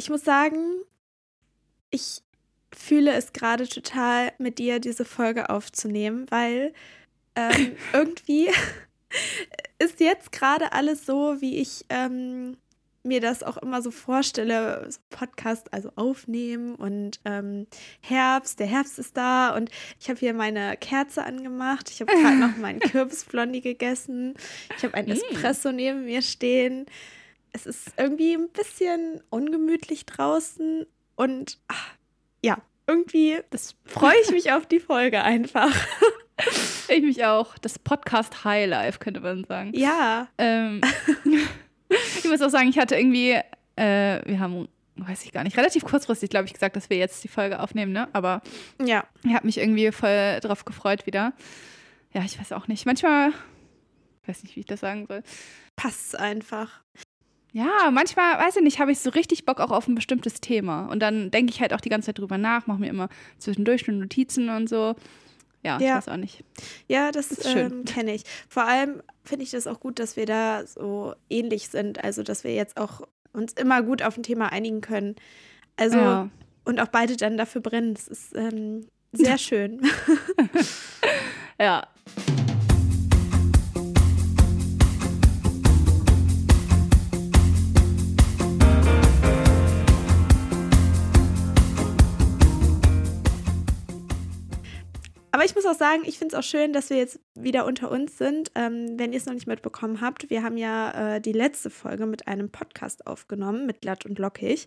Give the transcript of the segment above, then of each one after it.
ich muss sagen, ich fühle es gerade total, mit dir diese Folge aufzunehmen, weil ähm, irgendwie ist jetzt gerade alles so, wie ich ähm, mir das auch immer so vorstelle, so Podcast also aufnehmen und ähm, Herbst, der Herbst ist da und ich habe hier meine Kerze angemacht. Ich habe gerade noch meinen Kürbisblondie gegessen. Ich habe ein mm. Espresso neben mir stehen. Es ist irgendwie ein bisschen ungemütlich draußen und ach, ja, irgendwie freue ich mich auf die Folge einfach. Ich mich auch. Das Podcast Highlife, könnte man sagen. Ja. Ähm, ich muss auch sagen, ich hatte irgendwie, äh, wir haben, weiß ich gar nicht, relativ kurzfristig, glaube ich, gesagt, dass wir jetzt die Folge aufnehmen, ne? Aber ja. ich habe mich irgendwie voll drauf gefreut wieder. Ja, ich weiß auch nicht. Manchmal, weiß nicht, wie ich das sagen soll. Passt einfach. Ja, manchmal, weiß ich nicht, habe ich so richtig Bock auch auf ein bestimmtes Thema. Und dann denke ich halt auch die ganze Zeit drüber nach, mache mir immer zwischendurch schon Notizen und so. Ja, ja. ich weiß auch nicht. Ja, das, das ähm, kenne ich. Vor allem finde ich das auch gut, dass wir da so ähnlich sind. Also, dass wir jetzt auch uns immer gut auf ein Thema einigen können. Also, ja. und auch beide dann dafür brennen. Das ist ähm, sehr schön. ja. Aber ich muss auch sagen, ich finde es auch schön, dass wir jetzt wieder unter uns sind. Ähm, wenn ihr es noch nicht mitbekommen habt, wir haben ja äh, die letzte Folge mit einem Podcast aufgenommen, mit Glatt und Lockig.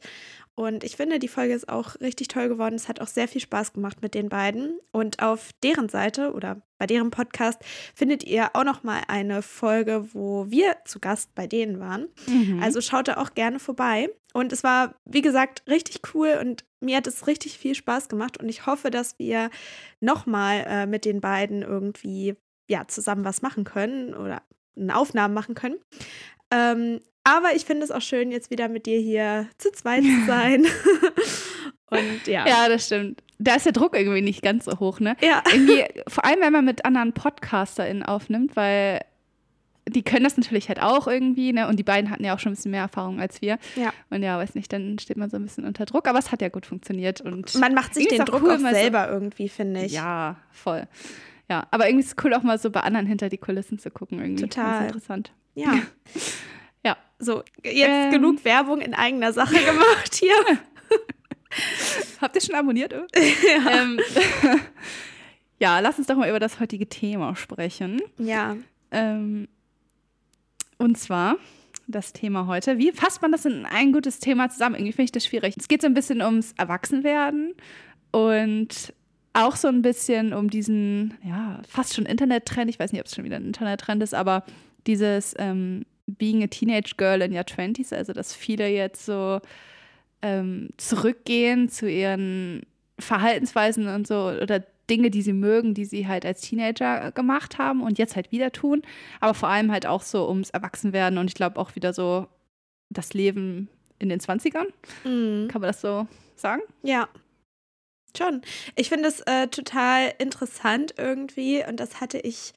Und ich finde, die Folge ist auch richtig toll geworden. Es hat auch sehr viel Spaß gemacht mit den beiden. Und auf deren Seite oder bei deren Podcast findet ihr auch noch mal eine Folge, wo wir zu Gast bei denen waren. Mhm. Also schaut da auch gerne vorbei. Und es war, wie gesagt, richtig cool und mir hat es richtig viel Spaß gemacht. Und ich hoffe, dass wir noch mal äh, mit den beiden irgendwie ja zusammen was machen können oder eine Aufnahme machen können. Ähm, aber ich finde es auch schön, jetzt wieder mit dir hier zu zweit zu sein. Und ja. Ja, das stimmt. Da ist der Druck irgendwie nicht ganz so hoch, ne? Ja. Irgendwie, vor allem, wenn man mit anderen PodcasterInnen aufnimmt, weil die können das natürlich halt auch irgendwie, ne? Und die beiden hatten ja auch schon ein bisschen mehr Erfahrung als wir. Ja. Und ja, weiß nicht, dann steht man so ein bisschen unter Druck, aber es hat ja gut funktioniert. Und man macht sich den Druck cool, auch selber so, irgendwie, finde ich. Ja, voll. Ja, aber irgendwie ist es cool, auch mal so bei anderen hinter die Kulissen zu gucken. Irgendwie. Total. interessant. Ja. ja. So, jetzt ähm. genug Werbung in eigener Sache gemacht hier. Habt ihr schon abonniert? ja. Ähm, ja, lass uns doch mal über das heutige Thema sprechen. Ja. Ähm, und zwar das Thema heute. Wie fasst man das in ein gutes Thema zusammen? Irgendwie finde ich das schwierig. Es geht so ein bisschen ums Erwachsenwerden und auch so ein bisschen um diesen, ja, fast schon Internet-Trend. Ich weiß nicht, ob es schon wieder ein Internet-Trend ist, aber dieses ähm, Being a Teenage Girl in your 20s, also dass viele jetzt so ähm, zurückgehen zu ihren Verhaltensweisen und so oder Dinge, die sie mögen, die sie halt als Teenager gemacht haben und jetzt halt wieder tun. Aber vor allem halt auch so ums Erwachsenwerden und ich glaube auch wieder so das Leben in den 20ern. Mhm. Kann man das so sagen? Ja. Schon. Ich finde es äh, total interessant irgendwie und das hatte ich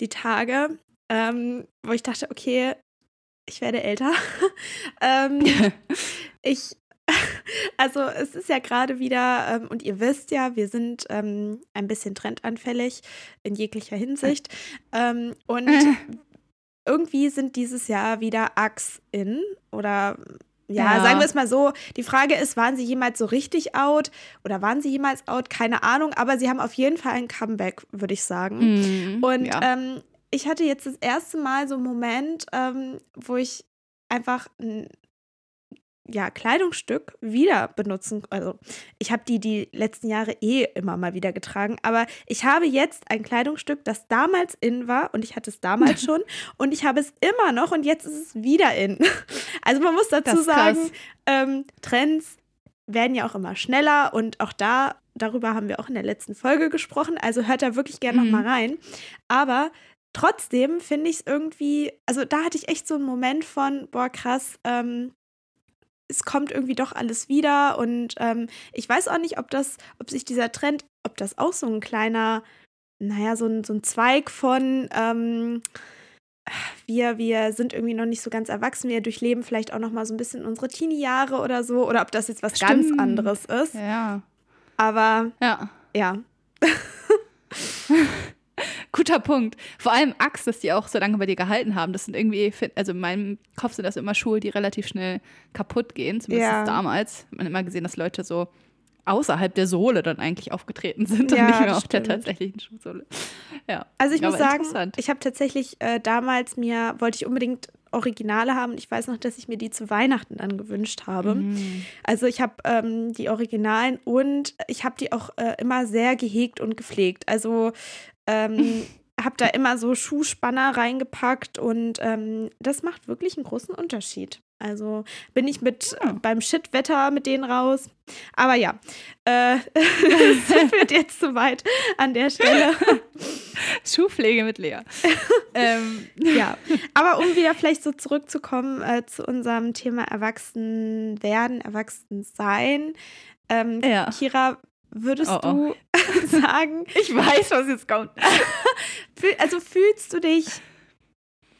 die Tage, ähm, wo ich dachte, okay, ich werde älter. ähm, ich, also es ist ja gerade wieder, ähm, und ihr wisst ja, wir sind ähm, ein bisschen trendanfällig in jeglicher Hinsicht. Ähm, und irgendwie sind dieses Jahr wieder Axe in oder ja, ja, sagen wir es mal so. Die Frage ist, waren sie jemals so richtig out oder waren sie jemals out? Keine Ahnung, aber sie haben auf jeden Fall ein Comeback, würde ich sagen. Mm, und ja. ähm, ich hatte jetzt das erste Mal so einen Moment, ähm, wo ich einfach ein ja, Kleidungsstück wieder benutzen. Also ich habe die die letzten Jahre eh immer mal wieder getragen, aber ich habe jetzt ein Kleidungsstück, das damals in war und ich hatte es damals schon und ich habe es immer noch und jetzt ist es wieder in. Also man muss dazu sagen, ähm, Trends werden ja auch immer schneller und auch da, darüber haben wir auch in der letzten Folge gesprochen, also hört da wirklich gerne mhm. noch mal rein. Aber trotzdem finde ich es irgendwie, also da hatte ich echt so einen Moment von, boah, krass, ähm, es kommt irgendwie doch alles wieder und ähm, ich weiß auch nicht, ob das, ob sich dieser Trend, ob das auch so ein kleiner, naja, so ein, so ein Zweig von, ähm, wir, wir sind irgendwie noch nicht so ganz erwachsen, wir durchleben vielleicht auch noch mal so ein bisschen unsere Teenie-Jahre oder so, oder ob das jetzt was Stimmt. ganz anderes ist. Ja. Aber Ja. ja, Guter Punkt. Vor allem Axt, dass die auch so lange bei dir gehalten haben. Das sind irgendwie, also in meinem Kopf sind das immer Schuhe, die relativ schnell kaputt gehen. Zumindest Ja. damals. Man hat immer gesehen, dass Leute so außerhalb der Sohle dann eigentlich aufgetreten sind und Ja, nicht mehr auf der stimmt. tatsächlichen Schuhsohle. Ja. Also ich muss sagen, ich habe tatsächlich äh, damals mir, wollte ich unbedingt Originale haben ich weiß noch, dass ich mir die zu Weihnachten dann gewünscht habe. Mhm. Also ich habe ähm, die Originalen und ich habe die auch äh, immer sehr gehegt und gepflegt. Also ähm, habe da immer so Schuhspanner reingepackt und ähm, das macht wirklich einen großen Unterschied. Also bin ich mit Ja. beim Shitwetter mit denen raus. Aber ja, äh, das führt jetzt zu weit an der Stelle. Schuhpflege mit Lea. ähm, Ja, aber um wieder vielleicht so zurückzukommen äh, zu unserem Thema Erwachsenwerden, Erwachsensein. Ähm, Ja. Kira, würdest Oh, oh. du sagen, ich weiß, was jetzt kommt. also fühlst du dich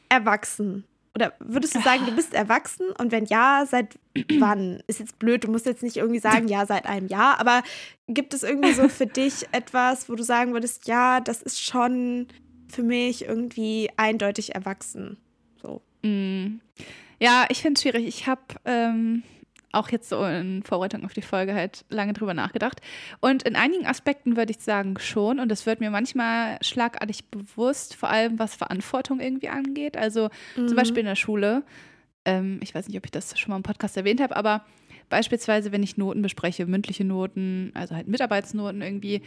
erwachsen? Oder würdest du sagen, du bist erwachsen? Und wenn ja, seit wann? Ist jetzt blöd, du musst jetzt nicht irgendwie sagen, ja, seit einem Jahr, aber gibt es irgendwie so für dich etwas, wo du sagen würdest, ja, das ist schon für mich irgendwie eindeutig erwachsen? So. Mm. Ja, ich finde es schwierig. Ich habe ähm, auch jetzt so in Vorbereitung auf die Folge halt lange drüber nachgedacht. Und in einigen Aspekten würde ich sagen schon. Und das wird mir manchmal schlagartig bewusst, vor allem was Verantwortung irgendwie angeht. Also Mhm. zum Beispiel in der Schule. Ähm, ich weiß nicht, ob ich das schon mal im Podcast erwähnt habe, aber beispielsweise, wenn ich Noten bespreche, mündliche Noten, also halt Mitarbeitsnoten irgendwie,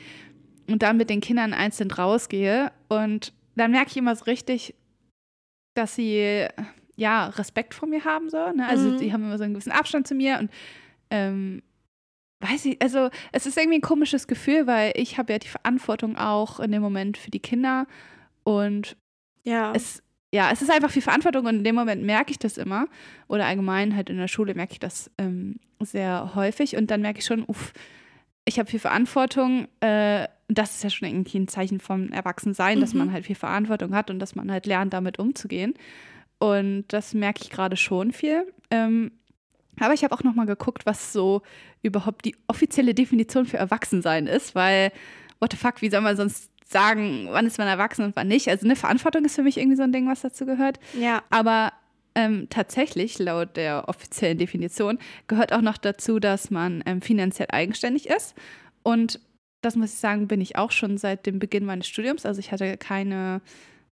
und dann mit den Kindern einzeln rausgehe und dann merke ich immer so richtig, dass sie ja Respekt vor mir haben so. Ne? Also Mhm. die haben immer so einen gewissen Abstand zu mir und ähm, weiß ich, also es ist irgendwie ein komisches Gefühl, weil ich habe ja die Verantwortung auch in dem Moment für die Kinder und Ja. es, ja, es ist einfach viel Verantwortung und in dem Moment merke ich das immer. Oder allgemein halt in der Schule merke ich das ähm, sehr häufig und dann merke ich schon, uff, ich habe viel Verantwortung. Äh, das ist ja schon irgendwie ein Zeichen vom Erwachsensein, dass Mhm. man halt viel Verantwortung hat und dass man halt lernt, damit umzugehen. Und das merke ich gerade schon viel. Ähm, aber ich habe auch noch mal geguckt, was so überhaupt die offizielle Definition für Erwachsensein ist, weil what the fuck, wie soll man sonst sagen, wann ist man erwachsen und wann nicht? Also eine Verantwortung ist für mich irgendwie so ein Ding, was dazu gehört. ja. Aber ähm, tatsächlich, laut der offiziellen Definition, gehört auch noch dazu, dass man ähm, finanziell eigenständig ist. Und das muss ich sagen, bin ich auch schon seit dem Beginn meines Studiums. Also ich hatte keine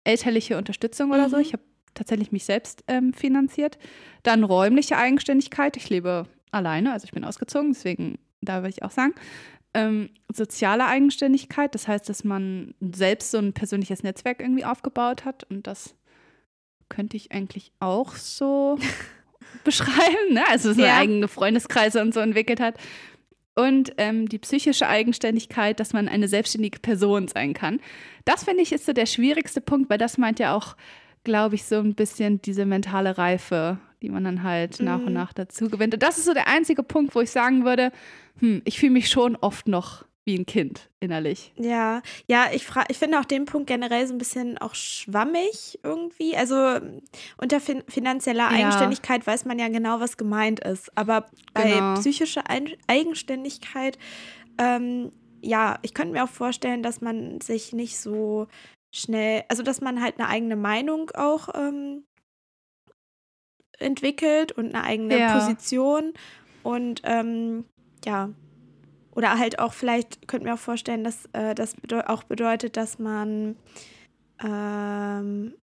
elterliche Unterstützung oder so. Mhm. Ich habe tatsächlich mich selbst ähm, finanziert. Dann räumliche Eigenständigkeit. Ich lebe alleine, also ich bin ausgezogen, deswegen da würde ich auch sagen. Ähm, soziale Eigenständigkeit, das heißt, dass man selbst so ein persönliches Netzwerk irgendwie aufgebaut hat und das könnte ich eigentlich auch so beschreiben, ne? Also so Ja. eigene Freundeskreise und so entwickelt hat. Und ähm, die psychische Eigenständigkeit, dass man eine selbstständige Person sein kann. Das finde ich ist so der schwierigste Punkt, weil das meint ja auch, glaube ich, so ein bisschen diese mentale Reife, die man dann halt nach Mhm. und nach dazu gewinnt. Und das ist so der einzige Punkt, wo ich sagen würde, hm, ich fühle mich schon oft noch wie ein Kind innerlich. Ja, ja, ich ich finde auch den Punkt generell so ein bisschen auch schwammig irgendwie. Also unter fin finanzieller Ja. Eigenständigkeit weiß man ja genau, was gemeint ist. Aber bei Genau. psychischer Ein Eigenständigkeit, ähm, ja, ich könnte mir auch vorstellen, dass man sich nicht so schnell, also dass man halt eine eigene Meinung auch ähm, entwickelt und eine eigene Ja. Position und ähm, ja, oder halt auch vielleicht, könnte mir auch vorstellen, dass äh, das bedeu auch bedeutet, dass man ähm,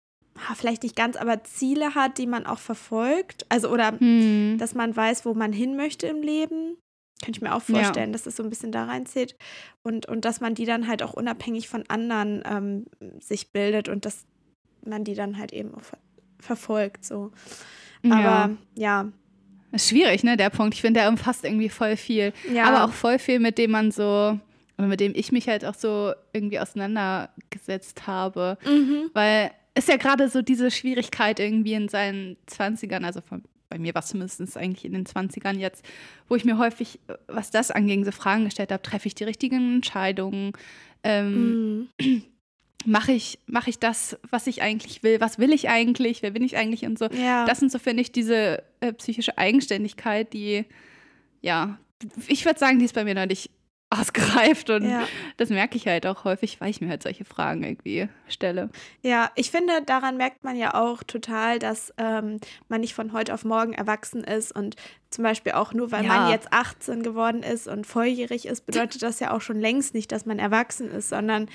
vielleicht nicht ganz, aber Ziele hat, die man auch verfolgt. Also, oder Hm. dass man weiß, wo man hin möchte im Leben. Könnte ich mir auch Ja. vorstellen, dass das so ein bisschen da reinzieht. Und, und dass man die dann halt auch unabhängig von anderen ähm, sich bildet und dass man die dann halt eben auch ver verfolgt. So. Aber ja. Ist schwierig, ne, der Punkt. Ich finde, der umfasst irgendwie voll viel. ja. Aber auch voll viel, mit dem man so, oder mit dem ich mich halt auch so irgendwie auseinandergesetzt habe. Mhm. Weil ist ja gerade so diese Schwierigkeit irgendwie in seinen 20ern, also von, bei mir war es zumindest eigentlich in den 20ern jetzt, wo ich mir häufig, was das anging, so Fragen gestellt habe, treffe ich die richtigen Entscheidungen? Ähm, Mhm. mache ich, mach ich das, was ich eigentlich will, was will ich eigentlich, wer bin ich eigentlich und so. Ja. Das sind so, finde ich, diese äh, psychische Eigenständigkeit, die, ja, ich würde sagen, die ist bei mir noch nicht ausgereift und Ja. das merke ich halt auch häufig, weil ich mir halt solche Fragen irgendwie stelle. Ja, ich finde, daran merkt man ja auch total, dass ähm, man nicht von heute auf morgen erwachsen ist und zum Beispiel auch nur, weil Ja. man jetzt 18 geworden ist und volljährig ist, bedeutet das ja auch schon längst nicht, dass man erwachsen ist, sondern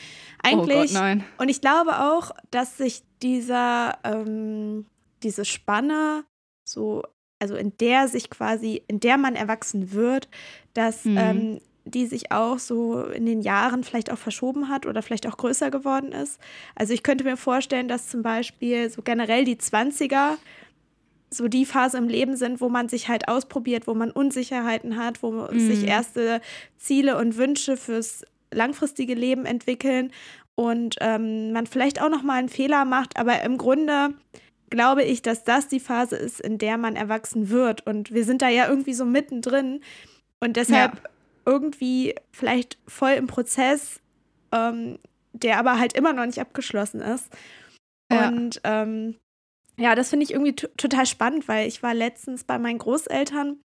eigentlich. oh Gott, nein. Und ich glaube auch, dass sich dieser, ähm, diese Spanne so, also in der sich quasi, in der man erwachsen wird, dass Mhm. ähm, die sich auch so in den Jahren vielleicht auch verschoben hat oder vielleicht auch größer geworden ist. Also ich könnte mir vorstellen, dass zum Beispiel so generell die 20er so die Phase im Leben sind, wo man sich halt ausprobiert, wo man Unsicherheiten hat, wo Mhm. sich erste Ziele und Wünsche fürs langfristige Leben entwickeln und ähm, man vielleicht auch noch mal einen Fehler macht, aber im Grunde glaube ich, dass das die Phase ist, in der man erwachsen wird und wir sind da ja irgendwie so mittendrin und deshalb irgendwie vielleicht voll im Prozess, ähm, der aber halt immer noch nicht abgeschlossen ist. Ja. Und ähm, ja, das finde ich irgendwie total spannend, weil ich war letztens bei meinen Großeltern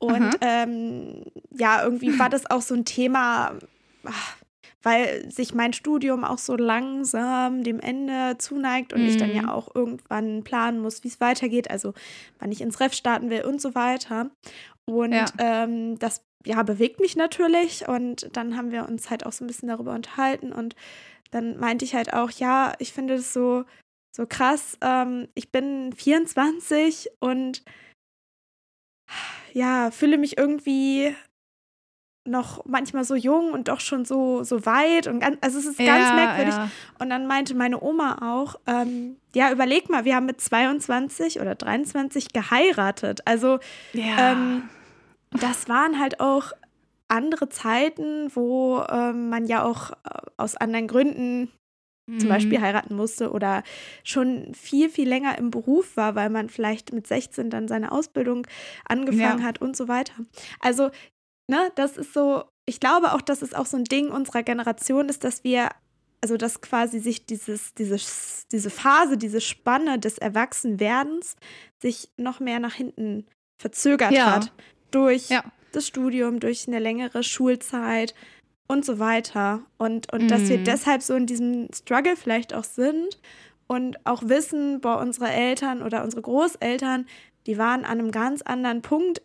und Mhm. ähm, ja, irgendwie war das auch so ein Thema, ach, weil sich mein Studium auch so langsam dem Ende zuneigt und ich dann Mhm. ja auch irgendwann planen muss, wie es weitergeht, also wann ich ins Ref starten will und so weiter. Und Ja. ähm, das ja, bewegt mich natürlich und dann haben wir uns halt auch so ein bisschen darüber unterhalten und dann meinte ich halt auch, ja, ich finde das so, so krass. Ähm, ich bin 24 und ja, fühle mich irgendwie noch manchmal so jung und doch schon so, so weit und ganz, also es ist ganz ja, merkwürdig. Ja. Und dann meinte meine Oma auch, ähm, ja, überleg mal, wir haben mit 22 oder 23 geheiratet. Also Ja. ähm, das waren halt auch andere Zeiten, wo ähm, man ja auch äh, aus anderen Gründen zum Mhm. Beispiel heiraten musste oder schon viel, viel länger im Beruf war, weil man vielleicht mit 16 dann seine Ausbildung angefangen Ja. hat und so weiter. Also, ne, das ist so, ich glaube auch, dass es auch so ein Ding unserer Generation ist, dass wir, also dass quasi sich dieses, dieses, diese Phase, diese Spanne des Erwachsenwerdens sich noch mehr nach hinten verzögert Ja. hat. Durch Ja. das Studium, durch eine längere Schulzeit und so weiter. Und, und dass wir Mhm. deshalb so in diesem Struggle vielleicht auch sind und auch wissen, boah, unsere Eltern oder unsere Großeltern, die waren an einem ganz anderen Punkt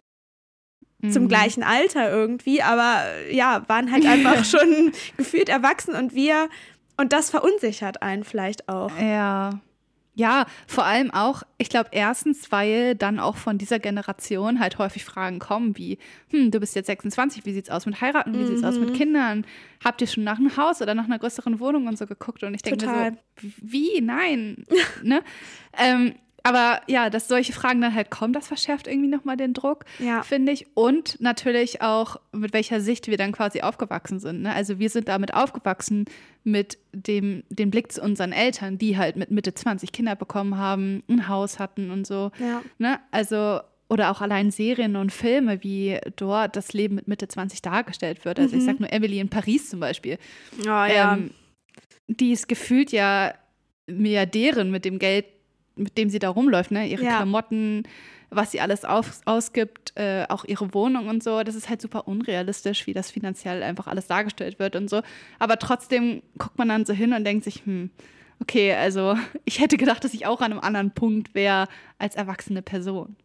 zum Mhm. gleichen Alter irgendwie, aber äh, ja, waren halt einfach schon gefühlt erwachsen und wir, und das verunsichert einen vielleicht auch. Ja. Ja, vor allem auch, ich glaube, erstens, weil dann auch von dieser Generation halt häufig Fragen kommen wie, hm, du bist jetzt 26, wie sieht's aus mit heiraten, wie sieht's aus mit Mhm. Kindern? Habt ihr schon nach einem Haus oder nach einer größeren Wohnung und so geguckt? Und ich denke mir so, wie? Nein. ne? ähm, aber ja, dass solche Fragen dann halt kommen, das verschärft irgendwie nochmal den Druck, Ja. finde ich. Und natürlich auch, mit welcher Sicht wir dann quasi aufgewachsen sind. Ne? Also wir sind damit aufgewachsen mit dem, dem Blick zu unseren Eltern, die halt mit Mitte 20 Kinder bekommen haben, ein Haus hatten und so. Ja. Ne? Also, oder auch allein Serien und Filme, wie dort das Leben mit Mitte 20 dargestellt wird. Also ich Mhm. sag nur Emily in Paris zum Beispiel. Oh, ja. Ähm, die ist gefühlt ja Milliardärin mit dem Geld, mit dem sie da rumläuft, ne? Ihre Ja. Klamotten, was sie alles auf, ausgibt, äh, auch ihre Wohnung und so. Das ist halt super unrealistisch, wie das finanziell einfach alles dargestellt wird und so. Aber trotzdem guckt man dann so hin und denkt sich, hm, okay, also ich hätte gedacht, dass ich auch an einem anderen Punkt wäre als erwachsene Person.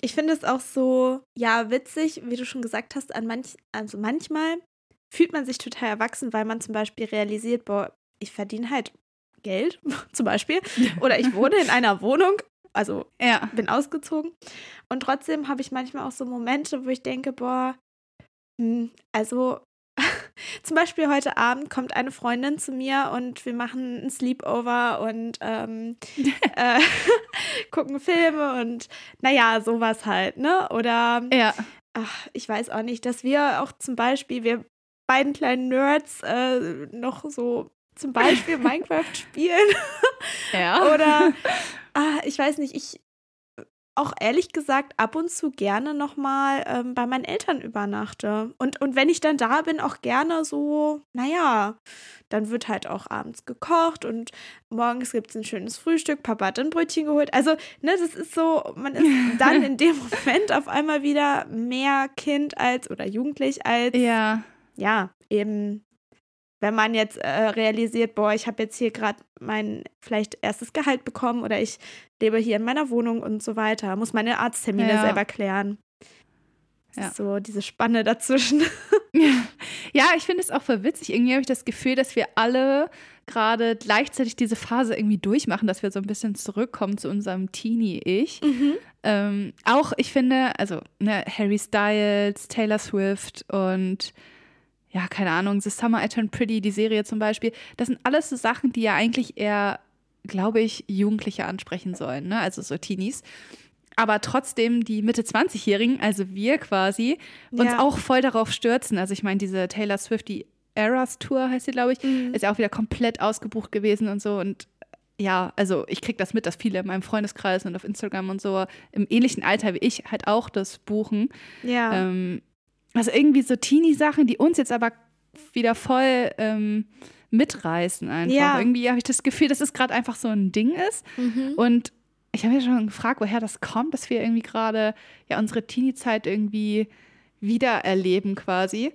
Ich finde es auch so, ja, witzig, wie du schon gesagt hast, an manch, also manchmal fühlt man sich total erwachsen, weil man zum Beispiel realisiert, boah, ich verdiene halt Geld, zum Beispiel, oder ich wohne in einer Wohnung, also Ja. bin ausgezogen. Und trotzdem habe ich manchmal auch so Momente, wo ich denke, boah, hm, also zum Beispiel heute Abend kommt eine Freundin zu mir und wir machen ein Sleepover und ähm, äh, gucken Filme und naja, sowas halt, ne? Oder Ja. ach, ich weiß auch nicht, dass wir auch zum Beispiel, wir beiden kleinen Nerds äh, noch so zum Beispiel Minecraft spielen Ja. oder ah, ich weiß nicht, ich auch ehrlich gesagt ab und zu gerne nochmal ähm, bei meinen Eltern übernachte. Und, und wenn ich dann da bin, auch gerne so, naja, dann wird halt auch abends gekocht und morgens gibt es ein schönes Frühstück, Papa hat ein Brötchen geholt. Also, ne, das ist so, man ist dann in dem Moment auf einmal wieder mehr Kind als oder jugendlich als, Ja. ja, eben wenn man jetzt äh, realisiert, boah, ich habe jetzt hier gerade mein vielleicht erstes Gehalt bekommen oder ich lebe hier in meiner Wohnung und so weiter, muss meine Arzttermine Ja. selber klären. Das Ja. ist so diese Spanne dazwischen. Ja, ich finde es auch voll witzig. Irgendwie habe ich das Gefühl, dass wir alle gerade gleichzeitig diese Phase irgendwie durchmachen, dass wir so ein bisschen zurückkommen zu unserem Teenie-Ich. Ähm, auch, ich finde, also ne, Harry Styles, Taylor Swift und ja, keine Ahnung, The Summer I Turned Pretty, die Serie zum Beispiel, das sind alles so Sachen, die ja eigentlich eher, glaube ich, Jugendliche ansprechen sollen, ne? also so Teenies. Aber trotzdem die Mitte 20-Jährigen, also wir quasi, uns Ja. auch voll darauf stürzen. Also ich meine, diese Taylor Swift, die Eras Tour heißt sie, glaube ich, Mhm. ist ja auch wieder komplett ausgebucht gewesen und so. Und ja, also ich kriege das mit, dass viele in meinem Freundeskreis und auf Instagram und so im ähnlichen Alter wie ich halt auch das buchen. Ja. Ähm, also irgendwie so Teenie-Sachen, die uns jetzt aber wieder voll ähm, mitreißen einfach. Ja. Irgendwie habe ich das Gefühl, dass es gerade einfach so ein Ding ist. Mhm. Und ich habe mir schon gefragt, woher das kommt, dass wir irgendwie gerade ja unsere Teenie-Zeit irgendwie wiedererleben quasi.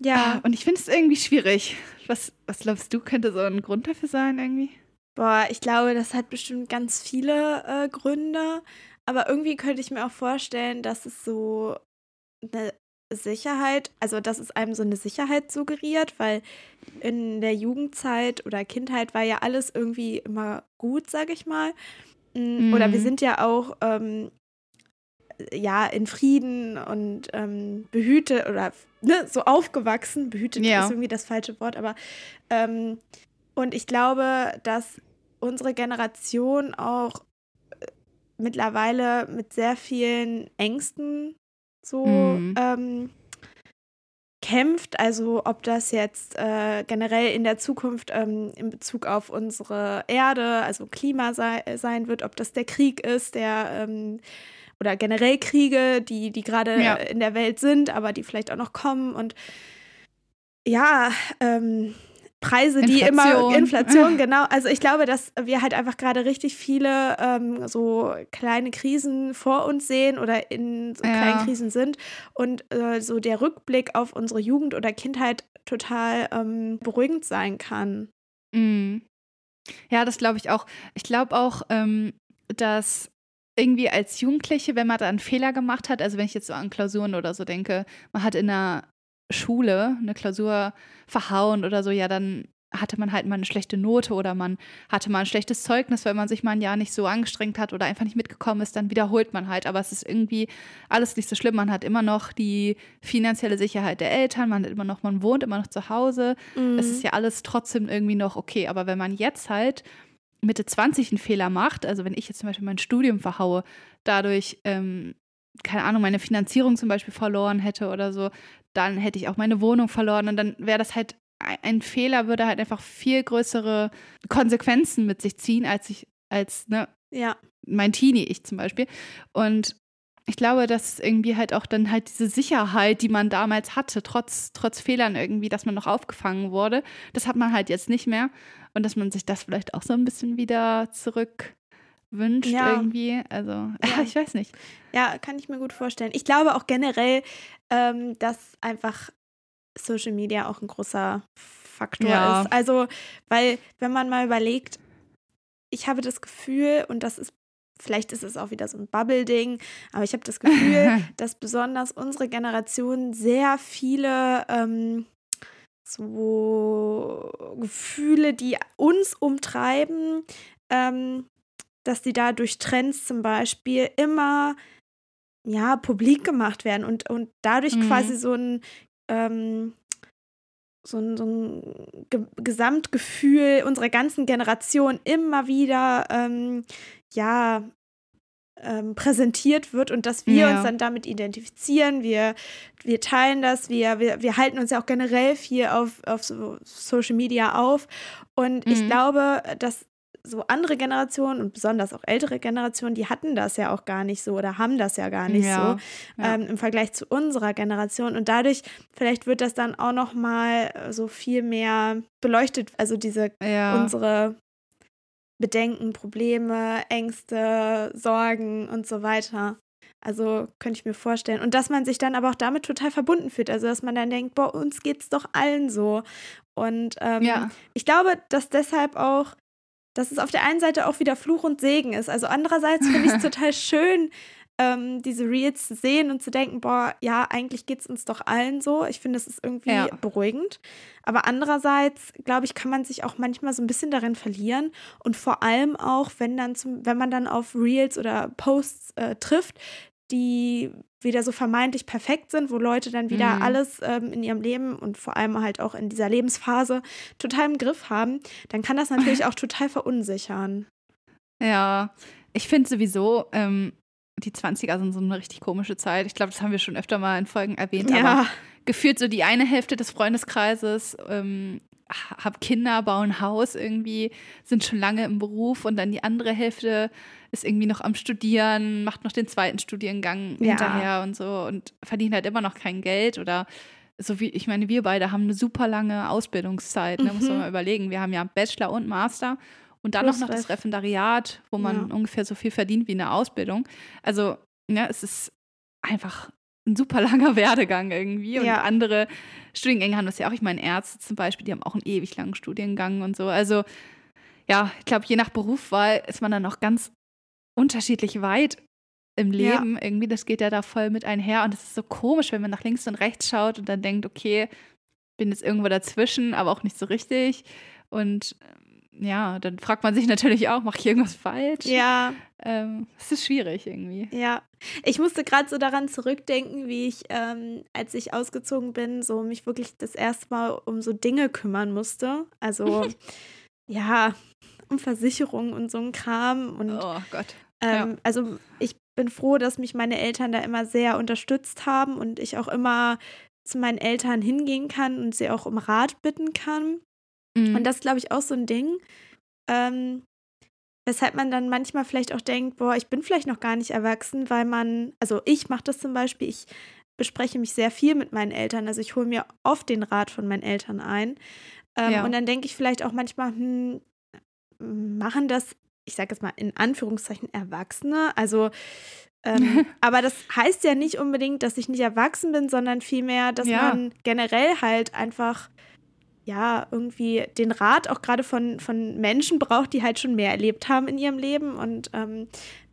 ja. Und ich finde es irgendwie schwierig. Was, was glaubst du, könnte so ein Grund dafür sein irgendwie? Boah, ich glaube, das hat bestimmt ganz viele äh, Gründe. Aber irgendwie könnte ich mir auch vorstellen, dass es so eine Sicherheit, also dass es einem so eine Sicherheit suggeriert, weil in der Jugendzeit oder Kindheit war ja alles irgendwie immer gut, sag ich mal. Mm, Oder wir Mhm. sind ja auch ähm, ja in Frieden und ähm, behütet oder ne, so aufgewachsen. Behütet Ja. ist irgendwie das falsche Wort, aber ähm, und ich glaube, dass unsere Generation auch äh, mittlerweile mit sehr vielen Ängsten so Mhm. ähm, kämpft. Also ob das jetzt äh, generell in der Zukunft ähm, in Bezug auf unsere Erde, also Klima sei, sein wird, ob das der Krieg ist, der ähm, oder generell Kriege, die, die gerade Ja. in der Welt sind, aber die vielleicht auch noch kommen und ja, ähm, Preise, die Inflation. immer Inflation, genau. Also ich glaube, dass wir halt einfach gerade richtig viele ähm, so kleine Krisen vor uns sehen oder in so Ja. kleinen Krisen sind und äh, so der Rückblick auf unsere Jugend oder Kindheit total ähm, beruhigend sein kann. Mhm. Ja, das glaube ich auch. Ich glaube auch, ähm, dass irgendwie als Jugendliche, wenn man da einen Fehler gemacht hat, also wenn ich jetzt so an Klausuren oder so denke, man hat in der Schule eine Klausur verhauen oder so, ja, dann hatte man halt mal eine schlechte Note oder man hatte mal ein schlechtes Zeugnis, weil man sich mal ein Jahr nicht so angestrengt hat oder einfach nicht mitgekommen ist, dann wiederholt man halt. Aber es ist irgendwie alles nicht so schlimm. Man hat immer noch die finanzielle Sicherheit der Eltern, man hat immer noch, man wohnt immer noch zu Hause. Es ist ja alles trotzdem irgendwie noch okay. Aber wenn man jetzt halt Mitte 20 einen Fehler macht, also wenn ich jetzt zum Beispiel mein Studium verhaue, dadurch, ähm, keine Ahnung, meine Finanzierung zum Beispiel verloren hätte oder so, dann hätte ich auch meine Wohnung verloren und dann wäre das halt ein- ein Fehler, würde halt einfach viel größere Konsequenzen mit sich ziehen, als ich, als ne, ja, mein Teenie-Ich zum Beispiel. Und ich glaube, dass irgendwie halt auch dann halt diese Sicherheit, die man damals hatte, trotz, trotz Fehlern irgendwie, dass man noch aufgefangen wurde, das hat man halt jetzt nicht mehr. Und dass man sich das vielleicht auch so ein bisschen wieder zurück wünscht Ja. irgendwie. Also, Ja. ich weiß nicht. ja, kann ich mir gut vorstellen. Ich glaube auch generell, ähm, dass einfach Social Media auch ein großer Faktor Ja. ist. Also, weil, wenn man mal überlegt, ich habe das Gefühl, und das ist, vielleicht ist es auch wieder so ein Bubble-Ding, aber ich habe das Gefühl, dass besonders unsere Generation sehr viele ähm, so Gefühle, die uns umtreiben, ähm, dass die da durch Trends zum Beispiel immer ja publik gemacht werden und, und dadurch Mhm. quasi so ein ähm, so ein, so ein Ge Gesamtgefühl unserer ganzen Generation immer wieder ähm, ja ähm, präsentiert wird und dass wir Ja. uns dann damit identifizieren. Wir, wir teilen das, wir, wir, wir halten uns ja auch generell viel auf, auf so Social Media auf. Und ich Mhm. glaube, dass so andere Generationen und besonders auch ältere Generationen, die hatten das ja auch gar nicht so oder haben das ja gar nicht Ja, so ja. ähm, im Vergleich zu unserer Generation. Und dadurch, vielleicht wird das dann auch noch mal äh, so viel mehr beleuchtet, also diese Ja. unsere Bedenken, Probleme, Ängste, Sorgen und so weiter. Also könnte ich mir vorstellen. Und dass man sich dann aber auch damit total verbunden fühlt. Also dass man dann denkt, boah, uns geht's doch allen so. Und ähm, ja. ich glaube, dass deshalb auch, dass es auf der einen Seite auch wieder Fluch und Segen ist. Also andererseits finde ich es total schön, ähm, diese Reels zu sehen und zu denken, boah, ja, eigentlich geht es uns doch allen so. Ich finde, es ist irgendwie Ja. beruhigend. Aber andererseits, glaube ich, kann man sich auch manchmal so ein bisschen darin verlieren. Und vor allem auch, wenn dann zum, wenn man dann auf Reels oder Posts äh, trifft, die wieder so vermeintlich perfekt sind, wo Leute dann wieder Mhm. alles ähm, in ihrem Leben und vor allem halt auch in dieser Lebensphase total im Griff haben, dann kann das natürlich auch total verunsichern. Ja, ich finde sowieso, ähm, die 20er sind so eine richtig komische Zeit. Ich glaube, das haben wir schon öfter mal in Folgen erwähnt, aber Ja, gefühlt so die eine Hälfte des Freundeskreises ähm, ha- hab Kinder, bauen Haus irgendwie, sind schon lange im Beruf und dann die andere Hälfte ist irgendwie noch am Studieren, macht noch den zweiten Studiengang Ja. hinterher und so und verdient halt immer noch kein Geld oder so wie, ich meine, wir beide haben eine super lange Ausbildungszeit, ne, muss man Mhm. mal überlegen. Wir haben ja Bachelor und Master und dann Plus noch das Ref. Referendariat, wo man Ja. ungefähr so viel verdient wie eine Ausbildung. Also, ja, es ist einfach ein super langer Werdegang irgendwie. Und Ja. andere Studiengänge haben das ja auch. Ich meine, Ärzte zum Beispiel, die haben auch einen ewig langen Studiengang und so. Also, ja, ich glaube, je nach Berufswahl ist man dann auch ganz unterschiedlich weit im Ja. Leben. Irgendwie, das geht ja da voll mit einher. Und es ist so komisch, wenn man nach links und rechts schaut und dann denkt, okay, bin jetzt irgendwo dazwischen, aber auch nicht so richtig. Und ja, dann fragt man sich natürlich auch, mache ich irgendwas falsch? ja, Ähm, es ist schwierig irgendwie. ja. Ich musste gerade so daran zurückdenken, wie ich, ähm, als ich ausgezogen bin, so mich wirklich das erste Mal um so Dinge kümmern musste. Also, ja, um Versicherungen und so ein Kram. Und Oh Gott. Ähm, Also ich bin froh, dass mich meine Eltern da immer sehr unterstützt haben und ich auch immer zu meinen Eltern hingehen kann und sie auch um Rat bitten kann. Mhm. Und das ist, glaube ich, auch so ein Ding, ähm, weshalb man dann manchmal vielleicht auch denkt, boah, ich bin vielleicht noch gar nicht erwachsen, weil man, also ich mache das zum Beispiel, ich bespreche mich sehr viel mit meinen Eltern, also ich hole mir oft den Rat von meinen Eltern ein. Ähm, Ja. Und dann denke ich vielleicht auch manchmal, hm, machen das, ich sage jetzt mal in Anführungszeichen, Erwachsene, also ähm, aber das heißt ja nicht unbedingt, dass ich nicht erwachsen bin, sondern vielmehr, dass Ja. man generell halt einfach ja, irgendwie den Rat auch gerade von, von Menschen braucht, die halt schon mehr erlebt haben in ihrem Leben. Und ähm,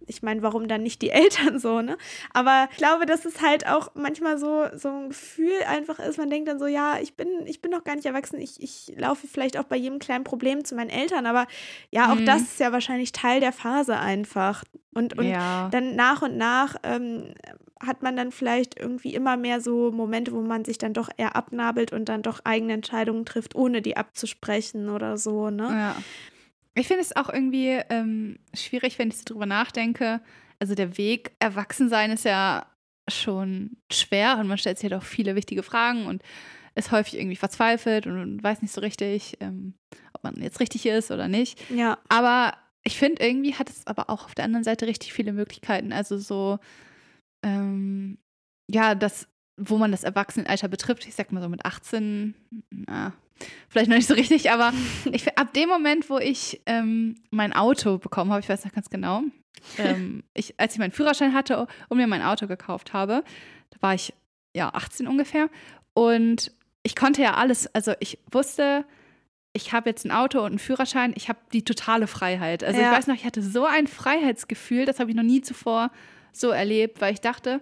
ich meine, warum dann nicht die Eltern so, ne? Aber ich glaube, dass es halt auch manchmal so, so ein Gefühl einfach ist, man denkt dann so, ja, ich bin, ich bin noch gar nicht erwachsen, ich, ich laufe vielleicht auch bei jedem kleinen Problem zu meinen Eltern, aber ja, auch Mhm. das ist ja wahrscheinlich Teil der Phase einfach. Und, und ja. dann nach und nach ähm, hat man dann vielleicht irgendwie immer mehr so Momente, wo man sich dann doch eher abnabelt und dann doch eigene Entscheidungen trifft, ohne die abzusprechen oder so, ne? Ja. Ich finde es auch irgendwie ähm, schwierig, wenn ich so drüber nachdenke. Also der Weg Erwachsensein ist ja schon schwer und man stellt sich halt auch viele wichtige Fragen und ist häufig irgendwie verzweifelt und weiß nicht so richtig, ähm, ob man jetzt richtig ist oder nicht. Ja, Aber ich finde, irgendwie hat es aber auch auf der anderen Seite richtig viele Möglichkeiten. Also so, ähm, ja, das, wo man das Erwachsenenalter betrifft, ich sag mal so mit 18, na, vielleicht noch nicht so richtig, aber ich, ab dem Moment, wo ich ähm, mein Auto bekommen habe, ich weiß noch ganz genau, ähm, ich, als ich meinen Führerschein hatte und mir mein Auto gekauft habe, da war ich ja 18 ungefähr und ich konnte ja alles, also ich wusste, ich habe jetzt ein Auto und einen Führerschein, ich habe die totale Freiheit. Also Ja. ich weiß noch, ich hatte so ein Freiheitsgefühl, das habe ich noch nie zuvor so erlebt, weil ich dachte,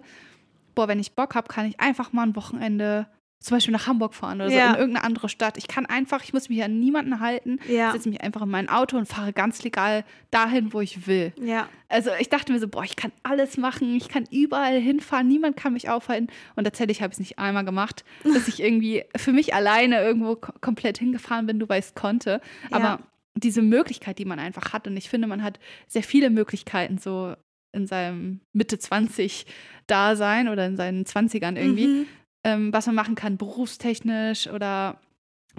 boah, wenn ich Bock habe, kann ich einfach mal ein Wochenende zum Beispiel nach Hamburg fahren oder so Ja. in irgendeine andere Stadt. Ich kann einfach, ich muss mich an niemanden halten, ja, setze mich einfach in mein Auto und fahre ganz legal dahin, wo ich will. ja, Also ich dachte mir so, boah, ich kann alles machen, ich kann überall hinfahren, niemand kann mich aufhalten. Und tatsächlich habe ich es nicht einmal gemacht, dass ich irgendwie für mich alleine irgendwo ko komplett hingefahren bin, du weißt, konnte. Aber Ja. diese Möglichkeit, die man einfach hat, und ich finde, man hat sehr viele Möglichkeiten so in seinem Mitte 20 Dasein oder in seinen 20ern irgendwie, Mhm. ähm, was man machen kann, berufstechnisch oder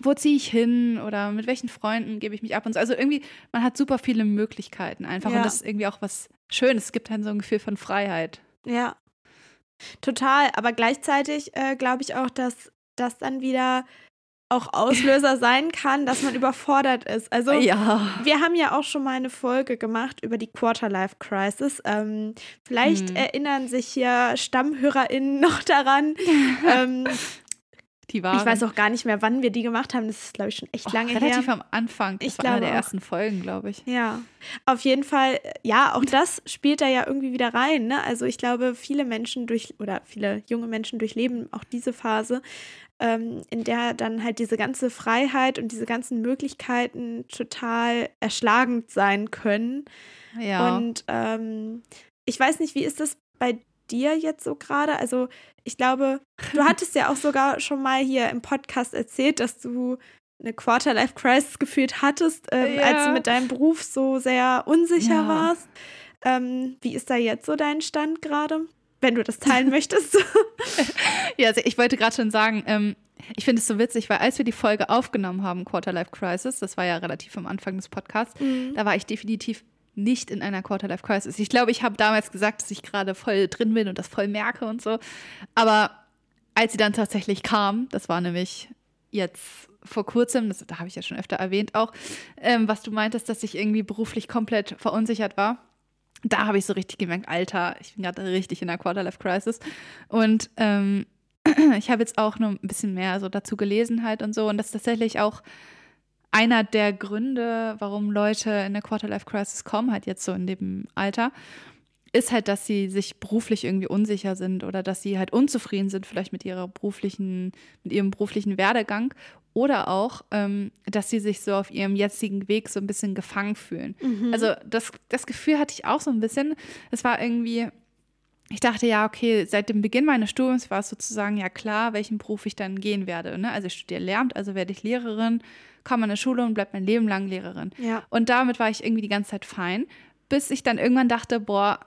wo ziehe ich hin oder mit welchen Freunden gebe ich mich ab und so. Also irgendwie, man hat super viele Möglichkeiten einfach Ja. und das ist irgendwie auch was Schönes. Es gibt dann so ein Gefühl von Freiheit. Ja, total. Aber gleichzeitig äh, glaube ich auch, dass das dann wieder auch Auslöser sein kann, dass man überfordert ist. Also ja. wir haben ja auch schon mal eine Folge gemacht über die Quarterlife Crisis. Ähm, vielleicht Hm. erinnern sich hier StammhörerInnen noch daran. ähm, Die waren ich weiß auch gar nicht mehr, wann wir die gemacht haben. Das ist, glaube ich, schon echt oh, lange relativ her. am Anfang. Das Ich war glaube der auch. ersten Folgen, glaube ich. Ja, auf jeden Fall, ja, auch das spielt da ja irgendwie wieder rein. Ne? Also ich glaube, viele Menschen durch oder viele junge Menschen durchleben auch diese Phase, ähm, in der dann halt diese ganze Freiheit und diese ganzen Möglichkeiten total erschlagend sein können. Ja. Und ähm, ich weiß nicht, wie ist das bei dir jetzt so gerade? Also ich glaube, du hattest ja auch sogar schon mal hier im Podcast erzählt, dass du eine Quarterlife-Crisis gefühlt hattest, ähm, Ja. als du mit deinem Beruf so sehr unsicher Ja. warst. Ähm, wie ist da jetzt so dein Stand gerade? Wenn du das teilen möchtest. Ja, also ich wollte gerade schon sagen, ähm, ich finde es so witzig, weil als wir die Folge aufgenommen haben, Quarterlife Crisis, das war ja relativ am Anfang des Podcasts, Mhm. da war ich definitiv nicht in einer Quarterlife Crisis. Ich glaube, ich habe damals gesagt, dass ich gerade voll drin bin und das voll merke und so. Aber als sie dann tatsächlich kam, das war nämlich jetzt vor kurzem, das, da habe ich ja schon öfter erwähnt auch, ähm, was du meintest, dass ich irgendwie beruflich komplett verunsichert war. Da habe ich so richtig gemerkt, Alter, ich bin gerade richtig in der Quarterlife Crisis. Und ähm, ich habe jetzt auch noch ein bisschen mehr so dazu gelesen halt und so. Und das ist tatsächlich auch einer der Gründe, warum Leute in eine Quarterlife Crisis kommen, halt jetzt so in dem Alter, ist halt, dass sie sich beruflich irgendwie unsicher sind oder dass sie halt unzufrieden sind vielleicht mit ihrer beruflichen, mit ihrem beruflichen Werdegang oder auch, ähm, dass sie sich so auf ihrem jetzigen Weg so ein bisschen gefangen fühlen. Mhm. Also das, das Gefühl hatte ich auch so ein bisschen. Es war irgendwie, ich dachte ja, okay, seit dem Beginn meines Studiums war es sozusagen ja klar, welchen Beruf ich dann gehen werde. Ne? Also ich studiere Lehramt, also werde ich Lehrerin, komme an eine Schule und bleibe mein Leben lang Lehrerin. ja. Und damit war ich irgendwie die ganze Zeit fein, bis ich dann irgendwann dachte, boah, ah,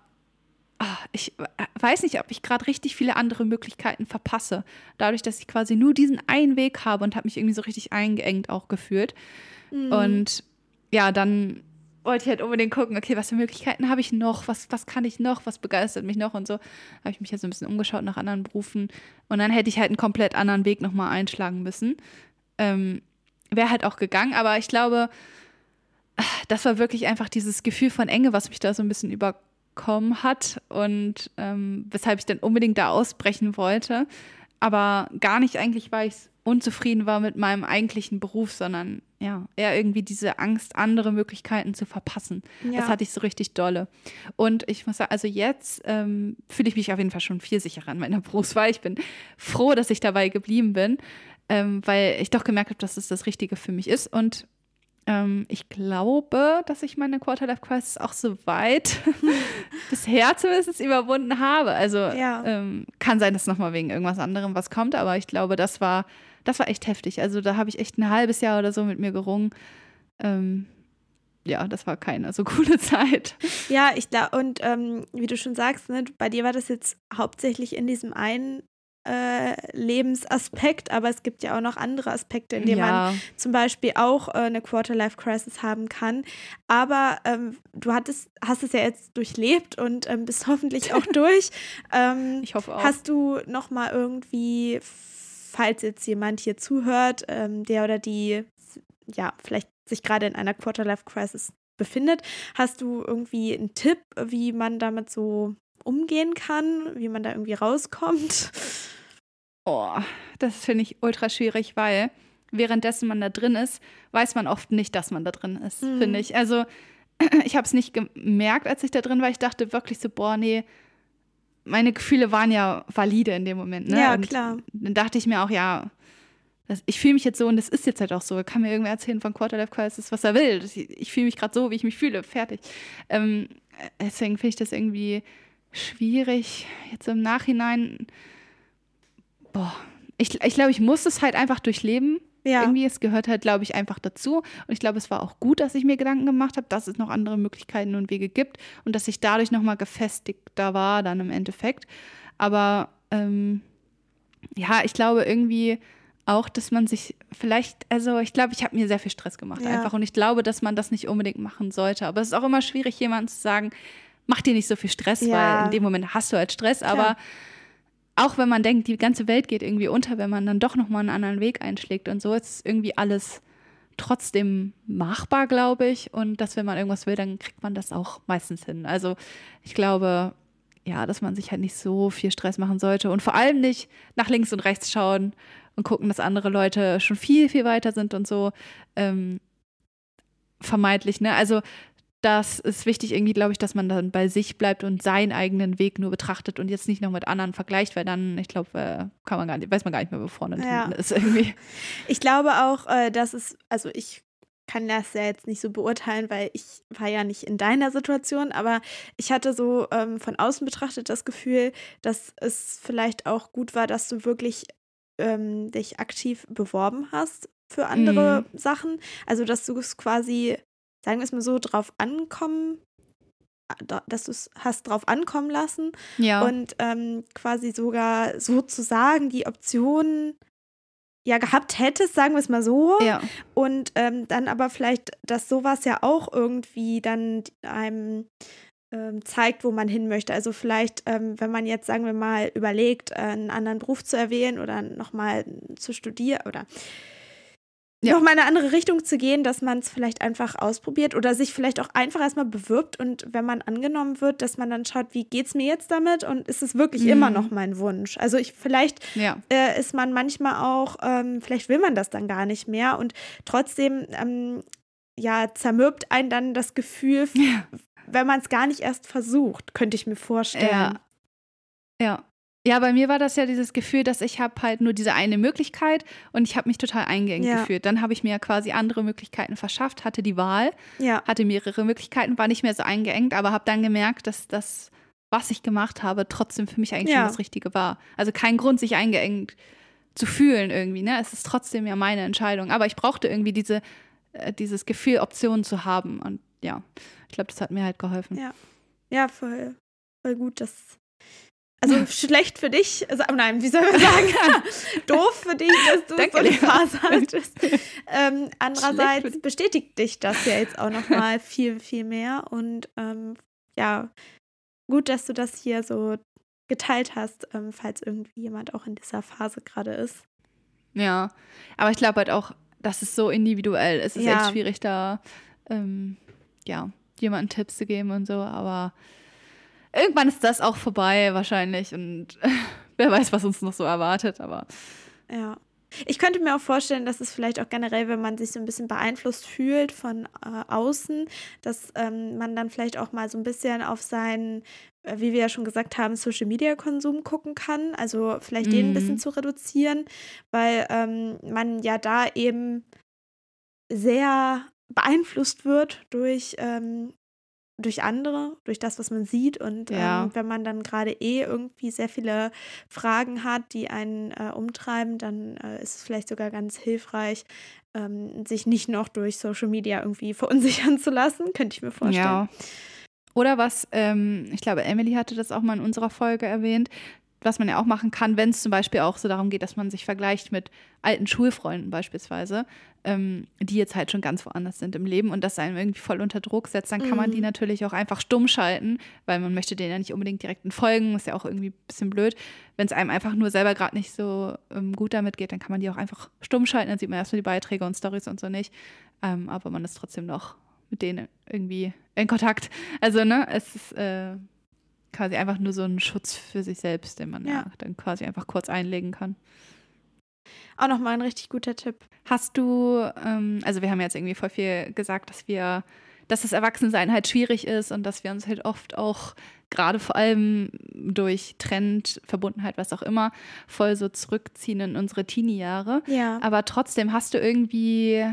ich weiß nicht, ob ich gerade richtig viele andere Möglichkeiten verpasse. Dadurch, dass ich quasi nur diesen einen Weg habe und habe mich irgendwie so richtig eingeengt auch gefühlt. Mhm. Und ja, dann wollte ich halt unbedingt gucken, okay, was für Möglichkeiten habe ich noch, was, was kann ich noch, was begeistert mich noch und so. Habe ich mich ja so ein bisschen umgeschaut nach anderen Berufen. Und dann hätte ich halt einen komplett anderen Weg nochmal einschlagen müssen. Ähm, Wäre halt auch gegangen, aber ich glaube, das war wirklich einfach dieses Gefühl von Enge, was mich da so ein bisschen überkommen hat und ähm, weshalb ich dann unbedingt da ausbrechen wollte. Aber gar nicht eigentlich, weil ich unzufrieden war mit meinem eigentlichen Beruf, sondern ja, eher irgendwie diese Angst, andere Möglichkeiten zu verpassen. Ja. Das hatte ich so richtig dolle. Und ich muss sagen, also jetzt ähm, fühle ich mich auf jeden Fall schon viel sicherer in meiner Berufswahl. Ich bin froh, dass ich dabei geblieben bin, ähm, weil ich doch gemerkt habe, dass es das Richtige für mich ist. Und ähm, ich glaube, dass ich meine Quarterlife Crisis auch so weit bisher zumindest überwunden habe. Also Ja. ähm, kann sein, dass nochmal wegen irgendwas anderem was kommt, aber ich glaube, das war, das war echt heftig. Also da habe ich echt ein halbes Jahr oder so mit mir gerungen. Ähm, ja, das war keine so coole Zeit. Ja, ich glaube, und ähm, wie du schon sagst, ne, bei dir war das jetzt hauptsächlich in diesem einen äh, Lebensaspekt, aber es gibt ja auch noch andere Aspekte, in denen man ja, zum Beispiel auch äh, eine Quarter-Life-Crisis haben kann. Aber ähm, du hattest, hast es ja jetzt durchlebt und ähm, bist hoffentlich auch durch. Ähm, ich hoffe auch. Hast du noch mal irgendwie, falls jetzt jemand hier zuhört, ähm, der oder die ja vielleicht sich gerade in einer Quarter-Life-Crisis befindet, hast du irgendwie einen Tipp, wie man damit so umgehen kann, wie man da irgendwie rauskommt? Oh, das finde ich ultra schwierig, weil währenddessen man da drin ist, weiß man oft nicht, dass man da drin ist, Mhm. finde ich. Also ich habe es nicht gemerkt, als ich da drin war. Ich dachte wirklich so, boah, nee, meine Gefühle waren ja valide in dem Moment. Ne? Ja, und klar. Dann dachte ich mir auch, ja, das, ich fühle mich jetzt so und das ist jetzt halt auch so. Kann mir irgendwer erzählen von Quarterlife Crisis, was er will. Ich ich fühle mich gerade so, wie ich mich fühle. Fertig. Ähm, deswegen finde ich das irgendwie schwierig, jetzt im Nachhinein. Boah, ich, ich glaube, ich muss es halt einfach durchleben. Ja. Irgendwie, es gehört halt, glaube ich, einfach dazu. Und ich glaube, es war auch gut, dass ich mir Gedanken gemacht habe, dass es noch andere Möglichkeiten und Wege gibt und dass ich dadurch nochmal gefestigter war dann im Endeffekt. Aber ähm, ja, ich glaube irgendwie auch, dass man sich vielleicht, also ich glaube, ich habe mir sehr viel Stress gemacht Ja. einfach und ich glaube, dass man das nicht unbedingt machen sollte. Aber es ist auch immer schwierig, jemandem zu sagen, mach dir nicht so viel Stress, Ja. weil in dem Moment hast du halt Stress. Klar. Aber auch wenn man denkt, die ganze Welt geht irgendwie unter, wenn man dann doch nochmal einen anderen Weg einschlägt und so, ist irgendwie alles trotzdem machbar, glaube ich. Und dass wenn man irgendwas will, dann kriegt man das auch meistens hin. Also ich glaube, ja, dass man sich halt nicht so viel Stress machen sollte und vor allem nicht nach links und rechts schauen und gucken, dass andere Leute schon viel, viel weiter sind und so. Ähm, vermeintlich, ne? Also das ist wichtig irgendwie, glaube ich, dass man dann bei sich bleibt und seinen eigenen Weg nur betrachtet und jetzt nicht noch mit anderen vergleicht, weil dann, ich glaube, äh, kann man gar nicht, weiß man gar nicht mehr, wo vorne und Ja. hinten ist irgendwie. Ich glaube auch, äh, dass es, also ich kann das ja jetzt nicht so beurteilen, weil ich war ja nicht in deiner Situation, aber ich hatte so ähm, von außen betrachtet das Gefühl, dass es vielleicht auch gut war, dass du wirklich ähm, dich aktiv beworben hast für andere Sachen. Also dass du es quasi, sagen wir es mal so, drauf ankommen, da- dass du es hast drauf ankommen lassen Ja. und ähm, quasi sogar sozusagen die Option ja gehabt hättest, sagen wir es mal so. ja. Und ähm, dann aber vielleicht, dass sowas ja auch irgendwie dann einem ähm, zeigt, wo man hin möchte. Also vielleicht, ähm, wenn man jetzt, sagen wir mal, überlegt, äh, einen anderen Beruf zu erwählen oder nochmal zu studieren oder Ja. nochmal in eine andere Richtung zu gehen, dass man es vielleicht einfach ausprobiert oder sich vielleicht auch einfach erstmal bewirbt und wenn man angenommen wird, dass man dann schaut, wie geht's mir jetzt damit und ist es wirklich Mhm. immer noch mein Wunsch? Also ich vielleicht Ja. äh, ist man manchmal auch, ähm, vielleicht will man das dann gar nicht mehr und trotzdem, ähm, ja, zermürbt einen dann das Gefühl, Ja. wenn man es gar nicht erst versucht, könnte ich mir vorstellen. Ja. Ja. Ja, bei mir war das ja dieses Gefühl, dass ich habe halt nur diese eine Möglichkeit und ich habe mich total eingeengt Ja. gefühlt. Dann habe ich mir quasi andere Möglichkeiten verschafft, hatte die Wahl, Ja, hatte mehrere Möglichkeiten, war nicht mehr so eingeengt, aber habe dann gemerkt, dass das, was ich gemacht habe, trotzdem für mich eigentlich Ja. schon das Richtige war. Also kein Grund, sich eingeengt zu fühlen irgendwie. Ne? Es ist trotzdem ja meine Entscheidung. Aber ich brauchte irgendwie diese, äh, dieses Gefühl, Optionen zu haben. Und ja, ich glaube, das hat mir halt geholfen. Ja. ja, voll, voll gut, das. Also schlecht für dich, also nein, wie soll man sagen? Doof für dich, dass du Danke, so eine. Phase hattest. Ähm, andererseits bestätigt dich das ja jetzt auch noch mal viel, viel mehr. Und ähm, ja, gut, dass du das hier so geteilt hast, ähm, falls irgendwie jemand auch in dieser Phase gerade ist. Ja, aber ich glaube halt auch, das ist so individuell. Es ist Ja. echt schwierig, da ähm, ja, jemandem Tipps zu geben und so, aber irgendwann ist das auch vorbei wahrscheinlich und wer weiß, was uns noch so erwartet, aber Ja. Ich könnte mir auch vorstellen, dass es vielleicht auch generell, wenn man sich so ein bisschen beeinflusst fühlt von äh, außen, dass ähm, man dann vielleicht auch mal so ein bisschen auf seinen, äh, wie wir ja schon gesagt haben, Social-Media-Konsum gucken kann. Also vielleicht den ein bisschen Mhm. zu reduzieren, weil ähm, man ja da eben sehr beeinflusst wird durch, ähm, durch andere, durch das, was man sieht. Und Ja. ähm, wenn man dann gerade eh irgendwie sehr viele Fragen hat, die einen äh, umtreiben, dann äh, ist es vielleicht sogar ganz hilfreich, ähm, sich nicht noch durch Social Media irgendwie verunsichern zu lassen, könnte ich mir vorstellen. ja. Oder was, ähm, ich glaube, Emily hatte das auch mal in unserer Folge erwähnt, was man ja auch machen kann, wenn es zum Beispiel auch so darum geht, dass man sich vergleicht mit alten Schulfreunden beispielsweise, ähm, die jetzt halt schon ganz woanders sind im Leben und das einem irgendwie voll unter Druck setzt, dann kann man Mhm. die natürlich auch einfach stumm schalten, weil man möchte denen ja nicht unbedingt direkt folgen, ist ja auch irgendwie ein bisschen blöd. Wenn es einem einfach nur selber gerade nicht so ähm, gut damit geht, dann kann man die auch einfach stumm schalten, dann sieht man erstmal die Beiträge und Stories und so nicht, ähm, aber man ist trotzdem noch mit denen irgendwie in Kontakt. Also, ne, es ist äh, quasi einfach nur so ein Schutz für sich selbst, den man ja. Ja. dann quasi einfach kurz einlegen kann. Auch nochmal ein richtig guter Tipp. Hast du, ähm, also wir haben jetzt irgendwie voll viel gesagt, dass wir, dass das Erwachsensein halt schwierig ist und dass wir uns halt oft auch gerade vor allem durch Trend, Verbundenheit, was auch immer, voll so zurückziehen in unsere Teenie-Jahre. Ja. Aber trotzdem hast du irgendwie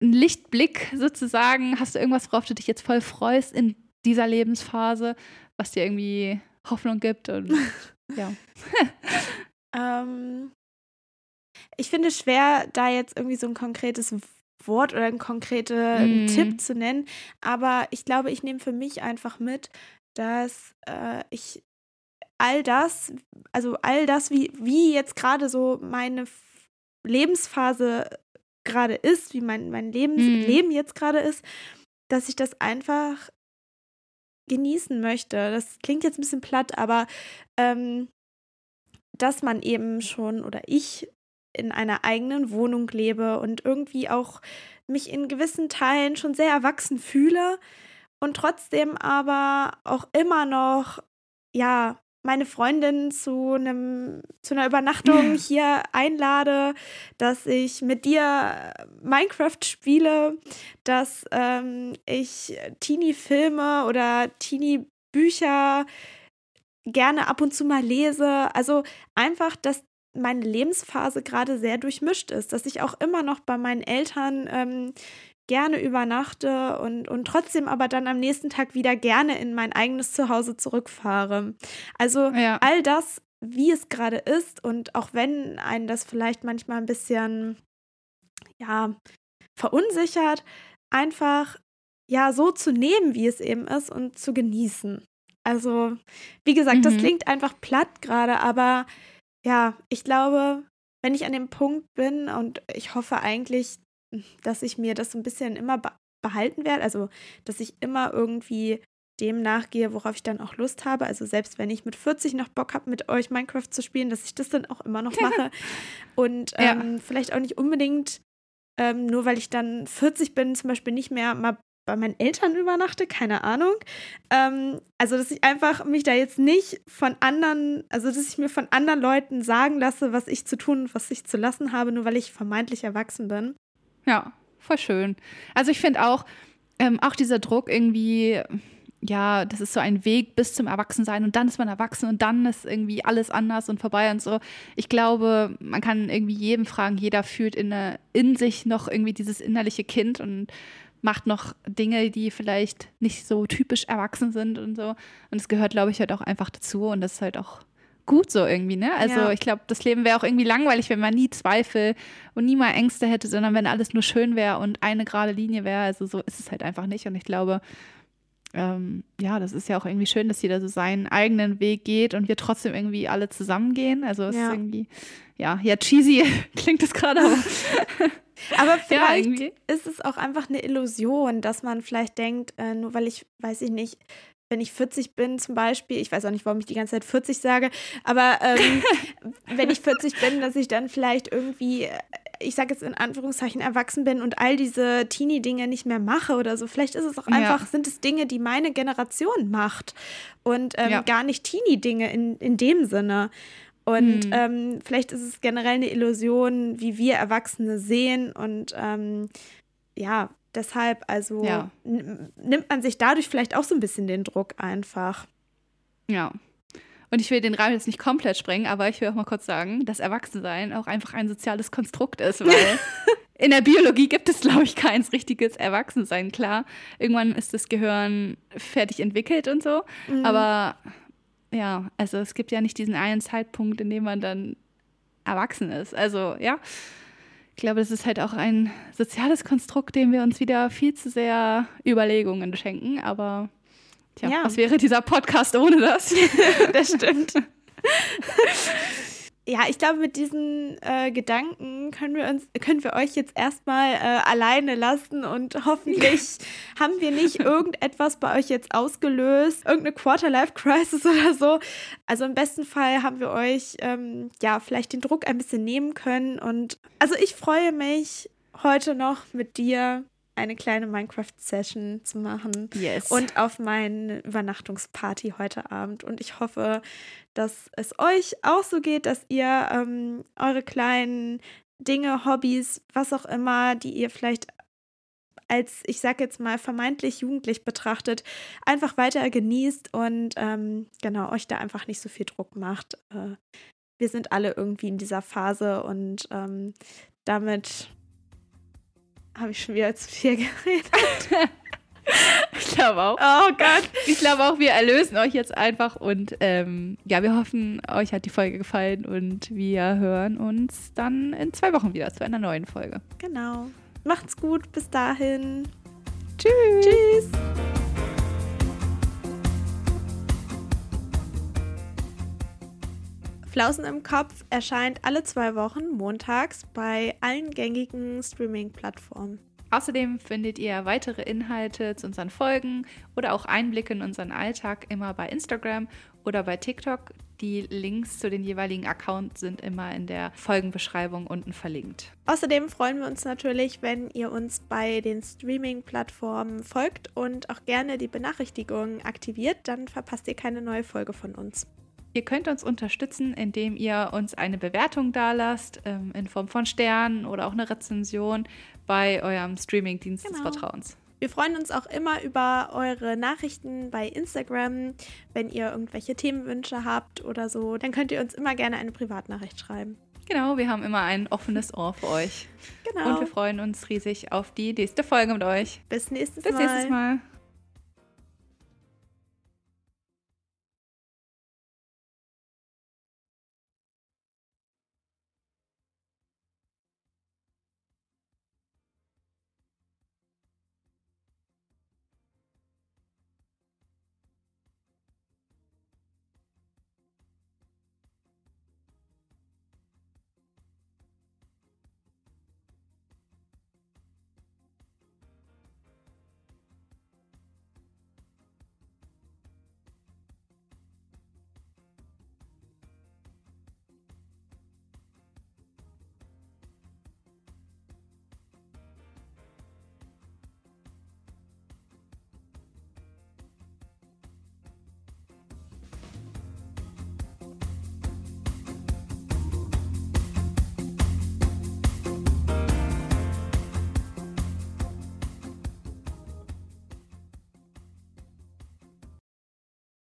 einen Lichtblick sozusagen? Hast du irgendwas, worauf du dich jetzt voll freust in dieser Lebensphase, was dir irgendwie Hoffnung gibt? Und ja. Ähm, ich finde es schwer, da jetzt irgendwie so ein konkretes Wort oder einen konkreten Mhm. Tipp zu nennen. Aber ich glaube, ich nehme für mich einfach mit, dass äh, ich all das, also all das, wie, wie jetzt gerade so meine Lebensphase gerade ist, wie mein, mein Lebens Mhm. Leben jetzt gerade ist, dass ich das einfach genießen möchte. Das klingt jetzt ein bisschen platt, aber ähm, dass man eben schon oder ich in einer eigenen Wohnung lebe und irgendwie auch mich in gewissen Teilen schon sehr erwachsen fühle und trotzdem aber auch immer noch, ja, meine Freundin zu einem zu einer Übernachtung hier einlade, dass ich mit dir Minecraft spiele, dass ähm, ich Teenie-Filme oder Teenie-Bücher gerne ab und zu mal lese. Also einfach, dass meine Lebensphase gerade sehr durchmischt ist, dass ich auch immer noch bei meinen Eltern ähm, gerne übernachte und, und trotzdem aber dann am nächsten Tag wieder gerne in mein eigenes Zuhause zurückfahre. Also Ja. all das, wie es gerade ist und auch wenn einen das vielleicht manchmal ein bisschen, ja, verunsichert, einfach ja so zu nehmen, wie es eben ist und zu genießen. Also, wie gesagt, das Mhm. klingt einfach platt gerade, aber ja, ich glaube, wenn ich an dem Punkt bin und ich hoffe eigentlich, dass ich mir das so ein bisschen immer be behalten werde, also dass ich immer irgendwie dem nachgehe, worauf ich dann auch Lust habe. Also selbst wenn ich mit 40 noch Bock habe, mit euch Minecraft zu spielen, dass ich das dann auch immer noch mache. Und Ja. ähm, vielleicht auch nicht unbedingt, ähm, nur weil ich dann 40 bin, zum Beispiel nicht mehr mal bei meinen Eltern übernachte, keine Ahnung. Ähm, also, dass ich einfach mich da jetzt nicht von anderen, also dass ich mir von anderen Leuten sagen lasse, was ich zu tun und was ich zu lassen habe, nur weil ich vermeintlich erwachsen bin. Ja, voll schön. Also ich finde auch, ähm, auch dieser Druck irgendwie, ja, das ist so ein Weg bis zum Erwachsensein und dann ist man erwachsen und dann ist irgendwie alles anders und vorbei und so. Ich glaube, man kann irgendwie jedem fragen, jeder fühlt in, der- in sich noch irgendwie dieses innerliche Kind und macht noch Dinge, die vielleicht nicht so typisch erwachsen sind und so. Und es gehört, glaube ich, halt auch einfach dazu und das ist halt auch gut so irgendwie, ne? Also Ja. ich glaube, das Leben wäre auch irgendwie langweilig, wenn man nie Zweifel und nie mal Ängste hätte, sondern wenn alles nur schön wäre und eine gerade Linie wäre. Also so ist es halt einfach nicht. Und ich glaube, ähm, ja, das ist ja auch irgendwie schön, dass jeder so seinen eigenen Weg geht und wir trotzdem irgendwie alle zusammengehen. Also es Ja. ist irgendwie, ja, ja, cheesy klingt das gerade, aber Aber ja, vielleicht irgendwie. ist es auch einfach eine Illusion, dass man vielleicht denkt, äh, nur weil ich, weiß ich nicht, wenn ich 40 bin zum Beispiel, ich weiß auch nicht, warum ich die ganze Zeit 40 sage, aber ähm, wenn ich 40 bin, dass ich dann vielleicht irgendwie, äh, ich sage jetzt in Anführungszeichen, erwachsen bin und all diese Teenie-Dinge nicht mehr mache oder so. Vielleicht ist es auch Ja. einfach, sind es Dinge, die meine Generation macht und ähm, Ja. gar nicht Teenie-Dinge in, in dem Sinne. Und Hm. ähm, vielleicht ist es generell eine Illusion, wie wir Erwachsene sehen. Und ähm, ja, deshalb, also Ja. nimmt man sich dadurch vielleicht auch so ein bisschen den Druck einfach. Ja. Und ich will den Rahmen jetzt nicht komplett sprengen, aber ich will auch mal kurz sagen, dass Erwachsensein auch einfach ein soziales Konstrukt ist, weil in der Biologie gibt es, glaube ich, kein richtiges Erwachsensein. Klar, irgendwann ist das Gehirn fertig entwickelt und so, Mhm. aber ja, also es gibt ja nicht diesen einen Zeitpunkt, in dem man dann erwachsen ist. Also ja, ich glaube, das ist halt auch ein soziales Konstrukt, dem wir uns wieder viel zu sehr Überlegungen schenken, aber Tja, Ja. was wäre dieser Podcast ohne das? das stimmt. Ja, ich glaube, mit diesen äh, Gedanken können wir uns, können wir euch jetzt erstmal äh, alleine lassen und hoffentlich haben wir nicht irgendetwas bei euch jetzt ausgelöst, irgendeine Quarter-Life-Crisis oder so. Also im besten Fall haben wir euch ähm, ja vielleicht den Druck ein bisschen nehmen können. Und also ich freue mich heute noch mit dir eine kleine Minecraft-Session zu machen Yes. und auf meine Übernachtungsparty heute Abend. Und ich hoffe, dass es euch auch so geht, dass ihr ähm, eure kleinen Dinge, Hobbys, was auch immer, die ihr vielleicht als, ich sag jetzt mal, vermeintlich jugendlich betrachtet, einfach weiter genießt und ähm, genau, euch da einfach nicht so viel Druck macht. Äh, wir sind alle irgendwie in dieser Phase und ähm, damit habe ich schon wieder zu viel geredet. ich glaube auch. Oh Gott. Ich glaube auch, wir erlösen euch jetzt einfach und ähm, ja, wir hoffen, euch hat die Folge gefallen und wir hören uns dann in zwei Wochen wieder zu einer neuen Folge. Genau. Macht's gut. Bis dahin. Tschüss. Tschüss. Flausen im Kopf erscheint alle zwei Wochen montags bei allen gängigen Streaming-Plattformen. Außerdem findet ihr weitere Inhalte zu unseren Folgen oder auch Einblicke in unseren Alltag immer bei Instagram oder bei TikTok. Die Links zu den jeweiligen Accounts sind immer in der Folgenbeschreibung unten verlinkt. Außerdem freuen wir uns natürlich, wenn ihr uns bei den Streaming-Plattformen folgt und auch gerne die Benachrichtigungen aktiviert, dann verpasst ihr keine neue Folge von uns. Ihr könnt uns unterstützen, indem ihr uns eine Bewertung dalasst, ähm, in Form von Sternen oder auch eine Rezension bei eurem Streaming-Dienst genau. des Vertrauens. Wir freuen uns auch immer über eure Nachrichten bei Instagram. Wenn ihr irgendwelche Themenwünsche habt oder so, dann könnt ihr uns immer gerne eine Privatnachricht schreiben. Genau, wir haben immer ein offenes Ohr für euch. Genau. Und wir freuen uns riesig auf die nächste Folge mit euch. Bis nächstes Bis Mal. Bis nächstes Mal.